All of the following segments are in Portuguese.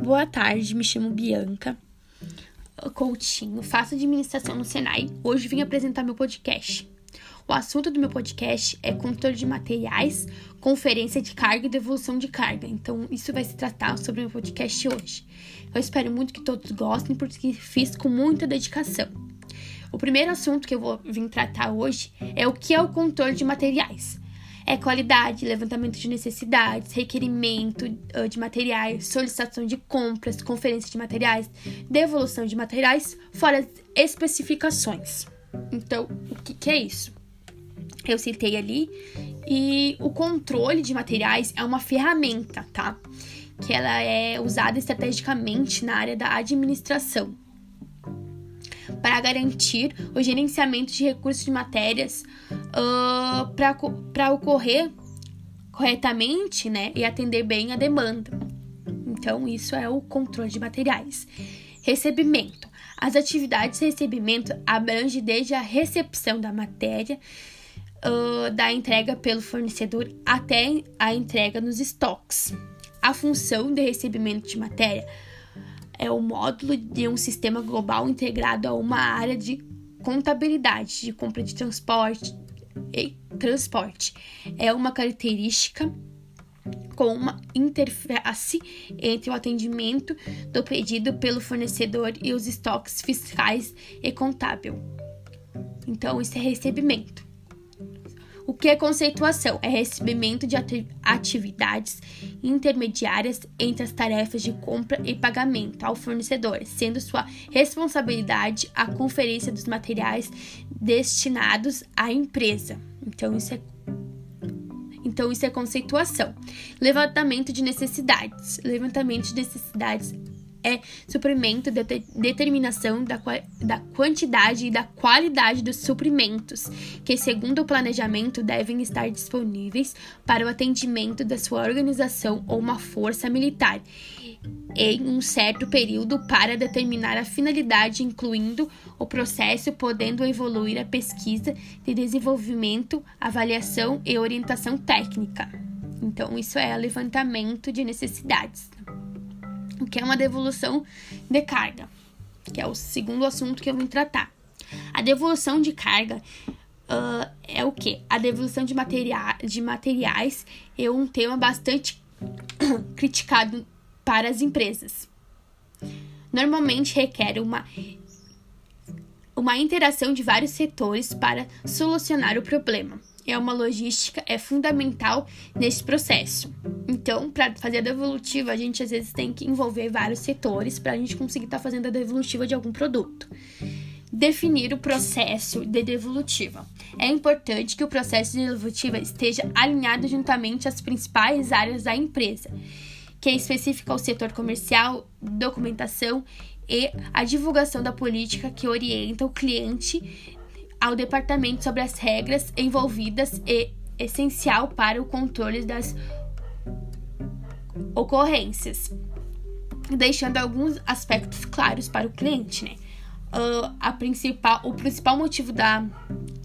Boa tarde, me chamo Bianca Coutinho, faço administração no Senai. Hoje vim apresentar meu podcast. O assunto do meu podcast é controle de materiais, conferência de carga e devolução de carga. Então, isso vai se tratar sobre o meu podcast hoje. Eu espero muito que todos gostem, porque fiz com muita dedicação. O primeiro assunto que eu vou vir tratar hoje é o que é o controle de materiais é qualidade, levantamento de necessidades, requerimento uh, de materiais, solicitação de compras, conferência de materiais, devolução de materiais, fora as especificações. Então, o que, que é isso? Eu citei ali e o controle de materiais é uma ferramenta, tá? Que ela é usada estrategicamente na área da administração para garantir o gerenciamento de recursos de matérias uh, para ocorrer corretamente né, e atender bem a demanda. Então, isso é o controle de materiais. Recebimento. As atividades de recebimento abrangem desde a recepção da matéria, uh, da entrega pelo fornecedor até a entrega nos estoques. A função de recebimento de matéria é o módulo de um sistema global integrado a uma área de contabilidade, de compra de transporte e transporte. É uma característica com uma interface entre o atendimento do pedido pelo fornecedor e os estoques fiscais e contábil. Então, isso é recebimento. O que é conceituação? É recebimento de atividades intermediárias entre as tarefas de compra e pagamento ao fornecedor, sendo sua responsabilidade a conferência dos materiais destinados à empresa. Então, isso é então, isso é conceituação. Levantamento de necessidades. Levantamento de necessidades é suprimento de determinação da, da quantidade e da qualidade dos suprimentos, que, segundo o planejamento, devem estar disponíveis para o atendimento da sua organização ou uma força militar em um certo período para determinar a finalidade, incluindo o processo, podendo evoluir a pesquisa de desenvolvimento, avaliação e orientação técnica. Então, isso é levantamento de necessidades o que é uma devolução de carga, que é o segundo assunto que eu vou tratar. A devolução de carga uh, é o que? A devolução de, materia de materiais é um tema bastante criticado para as empresas. Normalmente requer uma, uma interação de vários setores para solucionar o problema é uma logística é fundamental nesse processo. Então, para fazer a devolutiva, a gente às vezes tem que envolver vários setores para a gente conseguir estar tá fazendo a devolutiva de algum produto. Definir o processo de devolutiva. É importante que o processo de devolutiva esteja alinhado juntamente às principais áreas da empresa, que é específica ao setor comercial, documentação e a divulgação da política que orienta o cliente ao departamento sobre as regras envolvidas e essencial para o controle das ocorrências, deixando alguns aspectos claros para o cliente, né? Uh, a principal, o principal motivo da,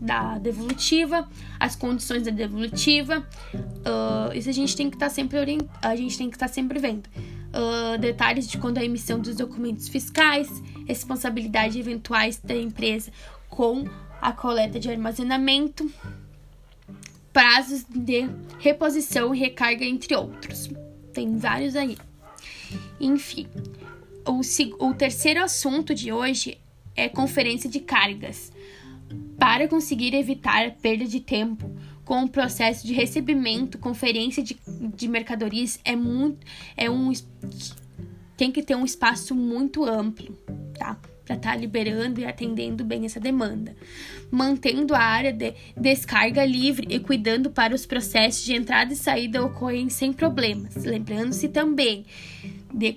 da devolutiva, as condições da devolutiva, uh, isso a gente tem que estar tá sempre orient... a gente tem que estar tá sempre vendo. Uh, detalhes de quando a emissão dos documentos fiscais, responsabilidade eventuais da empresa com a coleta de armazenamento, prazos de reposição e recarga, entre outros. Tem vários aí. Enfim, o, o terceiro assunto de hoje é conferência de cargas. Para conseguir evitar perda de tempo com o processo de recebimento, conferência de, de mercadorias é muito é um tem que ter um espaço muito amplo, tá? Para estar tá liberando e atendendo bem essa demanda, mantendo a área de descarga livre e cuidando para os processos de entrada e saída ocorrem sem problemas, lembrando-se também de,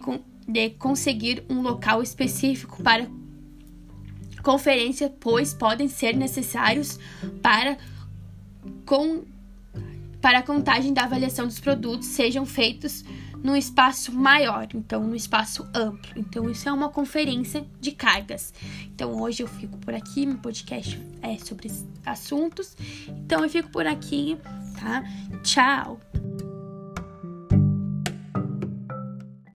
de conseguir um local específico para conferência, pois podem ser necessários para com para a contagem da avaliação dos produtos sejam feitos num espaço maior, então num espaço amplo. Então isso é uma conferência de cargas. Então hoje eu fico por aqui, meu podcast é sobre assuntos. Então eu fico por aqui, tá? Tchau.